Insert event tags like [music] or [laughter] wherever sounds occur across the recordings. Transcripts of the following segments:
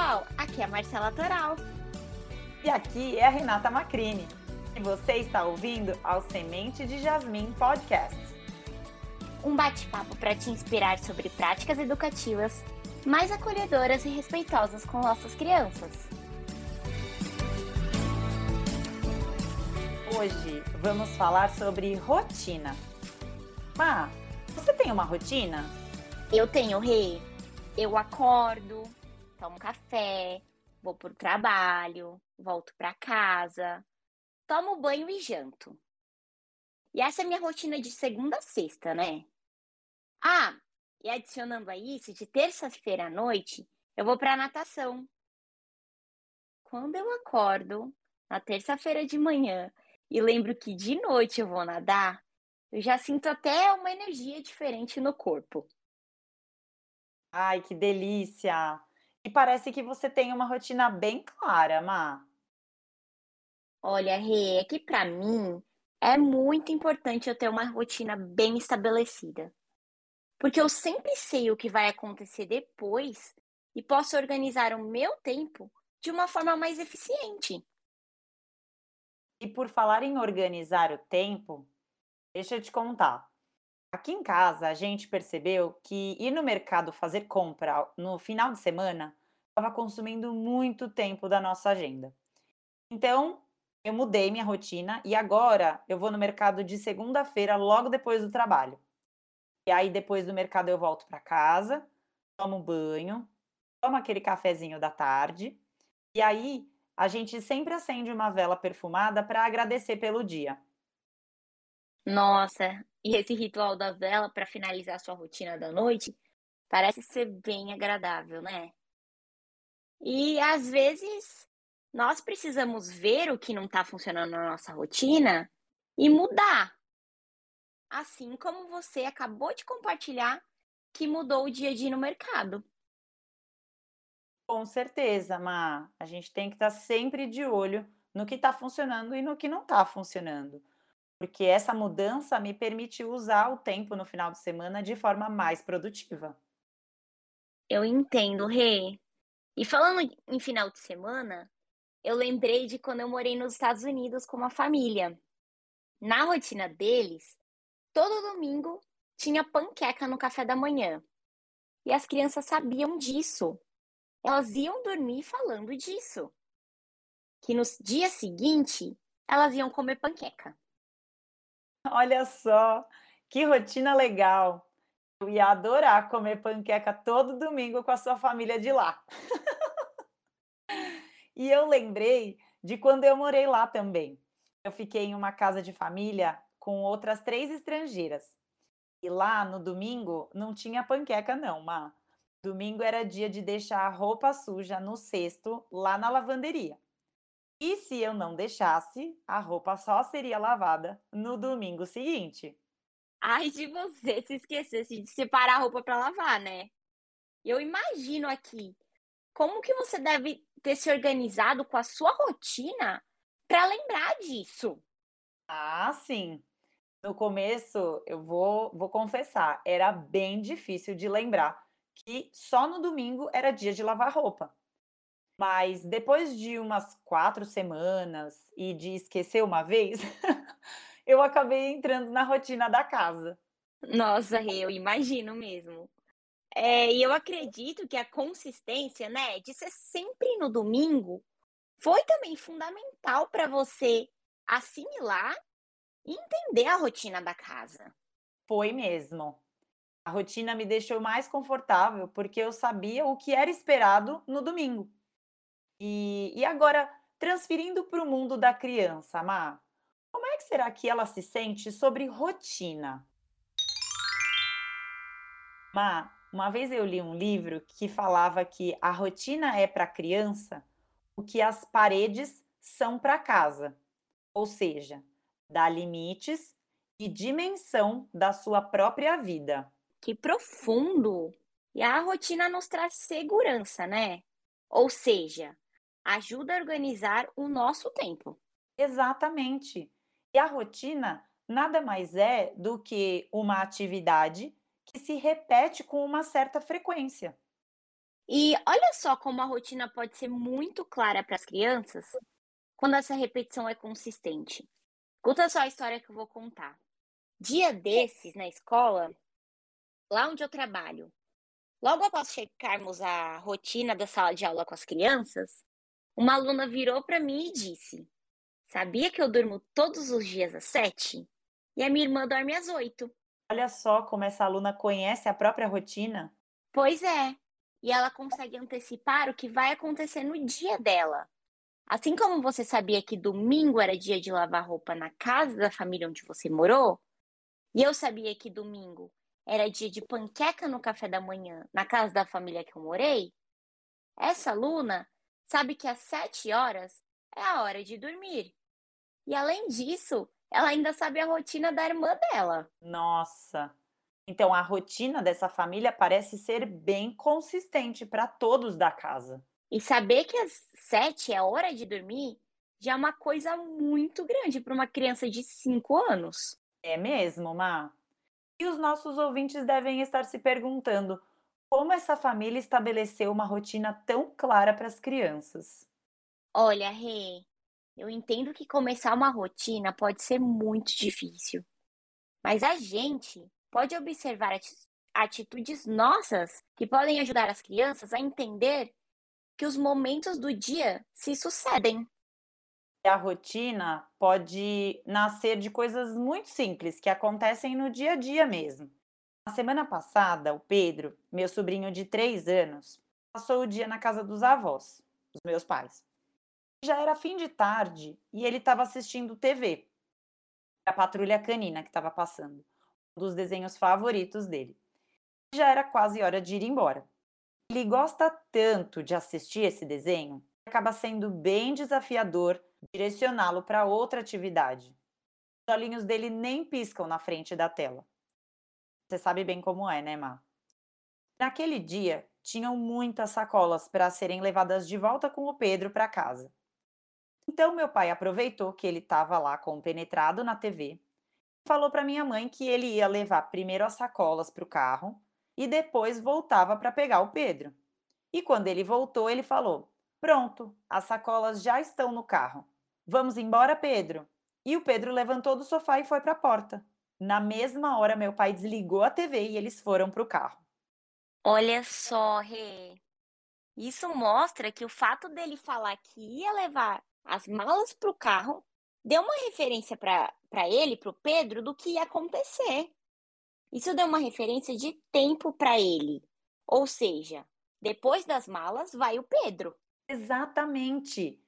pessoal, aqui é a Marcela Toral. E aqui é a Renata Macrini. E você está ouvindo ao Semente de Jasmim Podcast. Um bate-papo para te inspirar sobre práticas educativas mais acolhedoras e respeitosas com nossas crianças. Hoje vamos falar sobre rotina. Má, você tem uma rotina? Eu tenho, Rei. Eu acordo, tomo café, vou pro trabalho, volto para casa, tomo banho e janto. E essa é a minha rotina de segunda a sexta, né? Ah, e adicionando a isso, de terça-feira à noite, eu vou para natação. Quando eu acordo na terça-feira de manhã e lembro que de noite eu vou nadar, eu já sinto até uma energia diferente no corpo. Ai, que delícia! E parece que você tem uma rotina bem clara, Má. Olha, Rê, é que para mim é muito importante eu ter uma rotina bem estabelecida. Porque eu sempre sei o que vai acontecer depois e posso organizar o meu tempo de uma forma mais eficiente. E por falar em organizar o tempo, deixa eu te contar. Aqui em casa, a gente percebeu que ir no mercado fazer compra no final de semana estava consumindo muito tempo da nossa agenda. Então, eu mudei minha rotina e agora eu vou no mercado de segunda-feira, logo depois do trabalho. E aí, depois do mercado, eu volto para casa, tomo banho, tomo aquele cafezinho da tarde, e aí a gente sempre acende uma vela perfumada para agradecer pelo dia. Nossa, e esse ritual da vela para finalizar sua rotina da noite parece ser bem agradável, né? E às vezes nós precisamos ver o que não está funcionando na nossa rotina e mudar. Assim como você acabou de compartilhar que mudou o dia a dia no mercado. Com certeza, Ma. A gente tem que estar tá sempre de olho no que está funcionando e no que não está funcionando porque essa mudança me permite usar o tempo no final de semana de forma mais produtiva. Eu entendo, Rê. E falando em final de semana, eu lembrei de quando eu morei nos Estados Unidos com uma família. Na rotina deles, todo domingo tinha panqueca no café da manhã. E as crianças sabiam disso. Elas iam dormir falando disso. Que no dia seguinte, elas iam comer panqueca. Olha só, que rotina legal. Eu ia adorar comer panqueca todo domingo com a sua família de lá. [laughs] e eu lembrei de quando eu morei lá também. Eu fiquei em uma casa de família com outras três estrangeiras. E lá no domingo não tinha panqueca, não, Má. Domingo era dia de deixar a roupa suja no cesto lá na lavanderia. E se eu não deixasse, a roupa só seria lavada no domingo seguinte. Ai de você se esquecesse de separar a roupa para lavar, né? Eu imagino aqui como que você deve ter se organizado com a sua rotina para lembrar disso. Ah, sim. No começo, eu vou, vou confessar, era bem difícil de lembrar que só no domingo era dia de lavar roupa. Mas depois de umas quatro semanas e de esquecer uma vez, [laughs] eu acabei entrando na rotina da casa. Nossa, eu imagino mesmo. É, e eu acredito que a consistência, né, de ser sempre no domingo, foi também fundamental para você assimilar e entender a rotina da casa. Foi mesmo. A rotina me deixou mais confortável porque eu sabia o que era esperado no domingo. E, e agora, transferindo para o mundo da criança, Má, como é que será que ela se sente sobre rotina? Má, uma vez eu li um livro que falava que a rotina é para a criança o que as paredes são para casa, ou seja, dá limites e dimensão da sua própria vida. Que profundo! E a rotina nos traz segurança, né? Ou seja, ajuda a organizar o nosso tempo. Exatamente. E a rotina nada mais é do que uma atividade que se repete com uma certa frequência. E olha só como a rotina pode ser muito clara para as crianças quando essa repetição é consistente. Conta só a história que eu vou contar. Dia desses, na escola, lá onde eu trabalho, logo após checarmos a rotina da sala de aula com as crianças, uma aluna virou para mim e disse: Sabia que eu durmo todos os dias às sete? E a minha irmã dorme às oito. Olha só como essa aluna conhece a própria rotina. Pois é, e ela consegue antecipar o que vai acontecer no dia dela. Assim como você sabia que domingo era dia de lavar roupa na casa da família onde você morou, e eu sabia que domingo era dia de panqueca no café da manhã na casa da família que eu morei, essa aluna sabe que às sete horas é a hora de dormir. E além disso, ela ainda sabe a rotina da irmã dela. Nossa! Então a rotina dessa família parece ser bem consistente para todos da casa. E saber que às sete é hora de dormir já é uma coisa muito grande para uma criança de cinco anos. É mesmo, Má? E os nossos ouvintes devem estar se perguntando como essa família estabeleceu uma rotina tão clara para as crianças. Olha, Rê, eu entendo que começar uma rotina pode ser muito difícil, mas a gente pode observar atitudes nossas que podem ajudar as crianças a entender que os momentos do dia se sucedem. A rotina pode nascer de coisas muito simples que acontecem no dia a dia mesmo. Na semana passada, o Pedro, meu sobrinho de três anos, passou o dia na casa dos avós, dos meus pais. Já era fim de tarde e ele estava assistindo TV. A Patrulha Canina que estava passando, um dos desenhos favoritos dele. Já era quase hora de ir embora. Ele gosta tanto de assistir esse desenho que acaba sendo bem desafiador direcioná-lo para outra atividade. Os olhinhos dele nem piscam na frente da tela. Você sabe bem como é, né, Má? Naquele dia, tinham muitas sacolas para serem levadas de volta com o Pedro para casa. Então meu pai aproveitou que ele estava lá compenetrado na TV, falou para minha mãe que ele ia levar primeiro as sacolas para o carro e depois voltava para pegar o Pedro. E quando ele voltou, ele falou: Pronto, as sacolas já estão no carro. Vamos embora, Pedro. E o Pedro levantou do sofá e foi para a porta. Na mesma hora, meu pai desligou a TV e eles foram para o carro. Olha só, Rê. Isso mostra que o fato dele falar que ia levar as malas para o carro, deu uma referência para ele, para o Pedro, do que ia acontecer. Isso deu uma referência de tempo para ele. Ou seja, depois das malas vai o Pedro. Exatamente.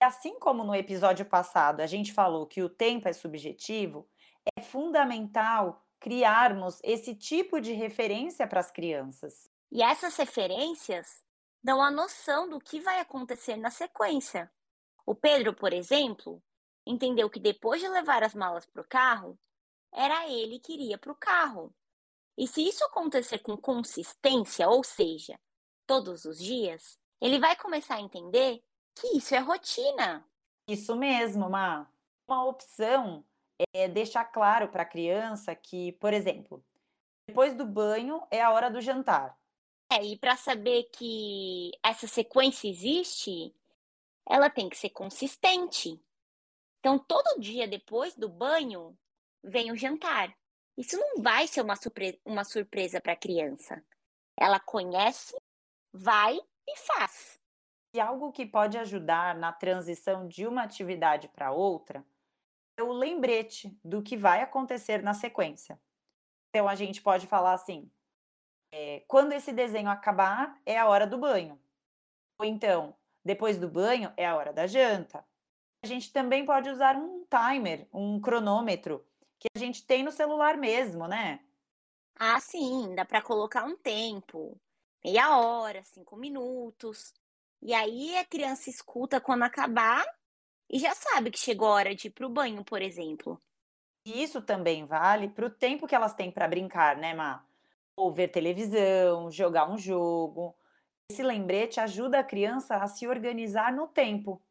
Assim como no episódio passado a gente falou que o tempo é subjetivo, é fundamental criarmos esse tipo de referência para as crianças. E essas referências dão a noção do que vai acontecer na sequência. O Pedro, por exemplo, entendeu que depois de levar as malas para o carro, era ele que iria para o carro. E se isso acontecer com consistência, ou seja, todos os dias, ele vai começar a entender que isso é rotina. Isso mesmo, Ma. Uma opção é deixar claro para a criança que, por exemplo, depois do banho é a hora do jantar. É, e para saber que essa sequência existe, ela tem que ser consistente. Então, todo dia depois do banho, vem o jantar. Isso não vai ser uma, surpre uma surpresa para a criança. Ela conhece, vai e faz. E algo que pode ajudar na transição de uma atividade para outra o lembrete do que vai acontecer na sequência. Então, a gente pode falar assim: é, quando esse desenho acabar, é a hora do banho. Ou então, depois do banho é a hora da janta. A gente também pode usar um timer, um cronômetro, que a gente tem no celular mesmo, né? Ah, sim, dá para colocar um tempo, meia hora, cinco minutos. E aí a criança escuta quando acabar e já sabe que chegou a hora de ir para o banho, por exemplo. Isso também vale para o tempo que elas têm para brincar, né, Má? Ou ver televisão, jogar um jogo. Esse lembrete ajuda a criança a se organizar no tempo.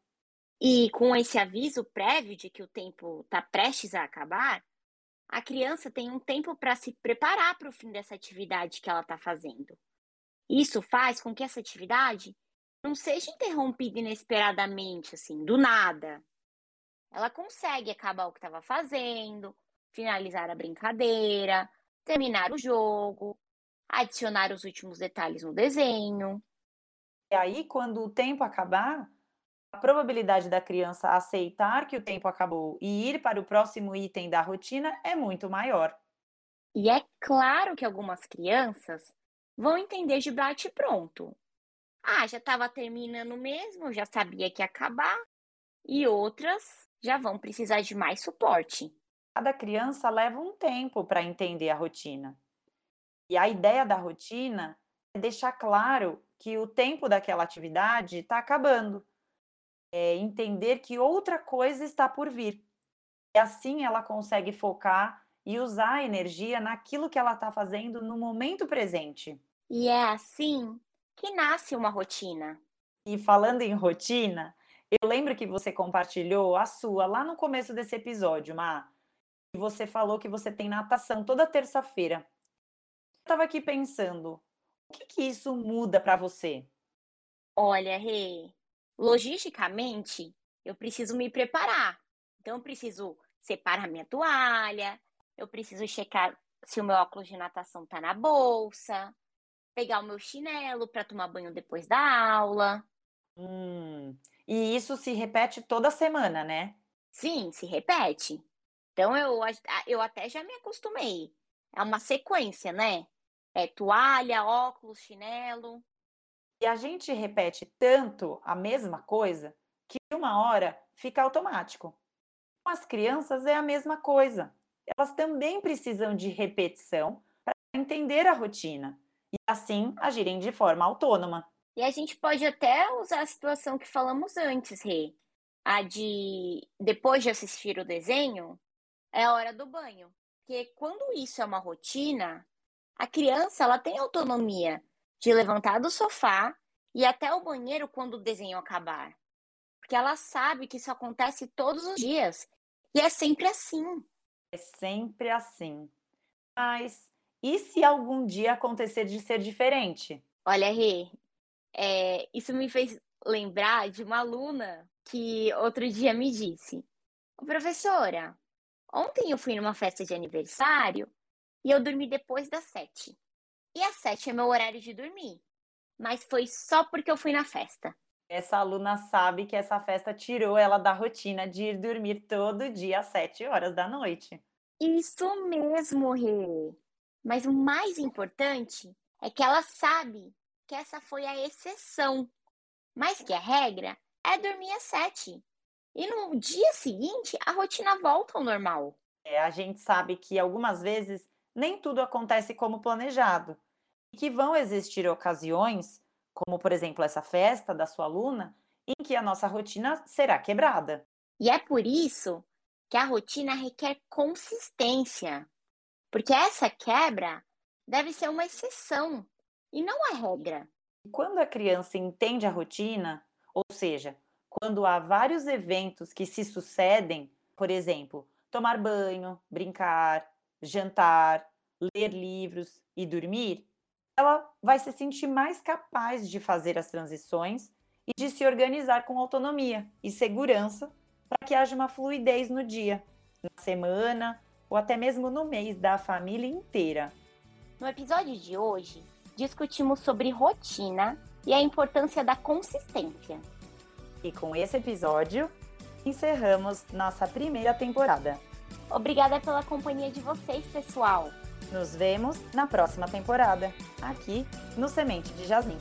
E com esse aviso prévio de que o tempo está prestes a acabar, a criança tem um tempo para se preparar para o fim dessa atividade que ela está fazendo. Isso faz com que essa atividade não seja interrompida inesperadamente, assim, do nada. Ela consegue acabar o que estava fazendo, finalizar a brincadeira, terminar o jogo, adicionar os últimos detalhes no desenho. E aí, quando o tempo acabar, a probabilidade da criança aceitar que o tempo acabou e ir para o próximo item da rotina é muito maior. E é claro que algumas crianças vão entender de bate pronto. Ah, já estava terminando mesmo, já sabia que ia acabar. E outras já vão precisar de mais suporte. Cada criança leva um tempo para entender a rotina. E a ideia da rotina é deixar claro que o tempo daquela atividade está acabando. É entender que outra coisa está por vir. E assim ela consegue focar e usar a energia naquilo que ela está fazendo no momento presente. E é assim que nasce uma rotina. E falando em rotina, eu lembro que você compartilhou a sua lá no começo desse episódio, Má. E você falou que você tem natação toda terça-feira. Eu estava aqui pensando, o que, que isso muda para você? Olha, Rê, logisticamente, eu preciso me preparar. Então, eu preciso separar minha toalha, eu preciso checar se o meu óculos de natação tá na bolsa, pegar o meu chinelo para tomar banho depois da aula. Hum, e isso se repete toda semana, né? Sim, se repete. Então eu, eu até já me acostumei. É uma sequência, né? É toalha, óculos, chinelo. E a gente repete tanto a mesma coisa que uma hora fica automático. Com as crianças é a mesma coisa. Elas também precisam de repetição para entender a rotina e assim agirem de forma autônoma. E a gente pode até usar a situação que falamos antes, Rê. A de depois de assistir o desenho, é a hora do banho. Porque quando isso é uma rotina, a criança ela tem autonomia de levantar do sofá e até o banheiro quando o desenho acabar. Porque ela sabe que isso acontece todos os dias. E é sempre assim. É sempre assim. Mas e se algum dia acontecer de ser diferente? Olha, Rê, é, isso me fez lembrar de uma aluna que outro dia me disse: Professora, ontem eu fui numa festa de aniversário e eu dormi depois das sete. E às sete é meu horário de dormir. Mas foi só porque eu fui na festa. Essa aluna sabe que essa festa tirou ela da rotina de ir dormir todo dia às sete horas da noite. Isso mesmo, Rê. Mas o mais importante é que ela sabe que essa foi a exceção, mas que a regra é dormir às sete. E no dia seguinte, a rotina volta ao normal. É, a gente sabe que algumas vezes nem tudo acontece como planejado. E que vão existir ocasiões, como por exemplo essa festa da sua aluna, em que a nossa rotina será quebrada. E é por isso que a rotina requer consistência. Porque essa quebra deve ser uma exceção e não a regra. Quando a criança entende a rotina, ou seja, quando há vários eventos que se sucedem, por exemplo, tomar banho, brincar, jantar, ler livros e dormir, ela vai se sentir mais capaz de fazer as transições e de se organizar com autonomia e segurança para que haja uma fluidez no dia, na semana ou até mesmo no mês da família inteira. No episódio de hoje, discutimos sobre rotina e a importância da consistência. E com esse episódio, encerramos nossa primeira temporada. Obrigada pela companhia de vocês, pessoal. Nos vemos na próxima temporada, aqui no Semente de Jasmim.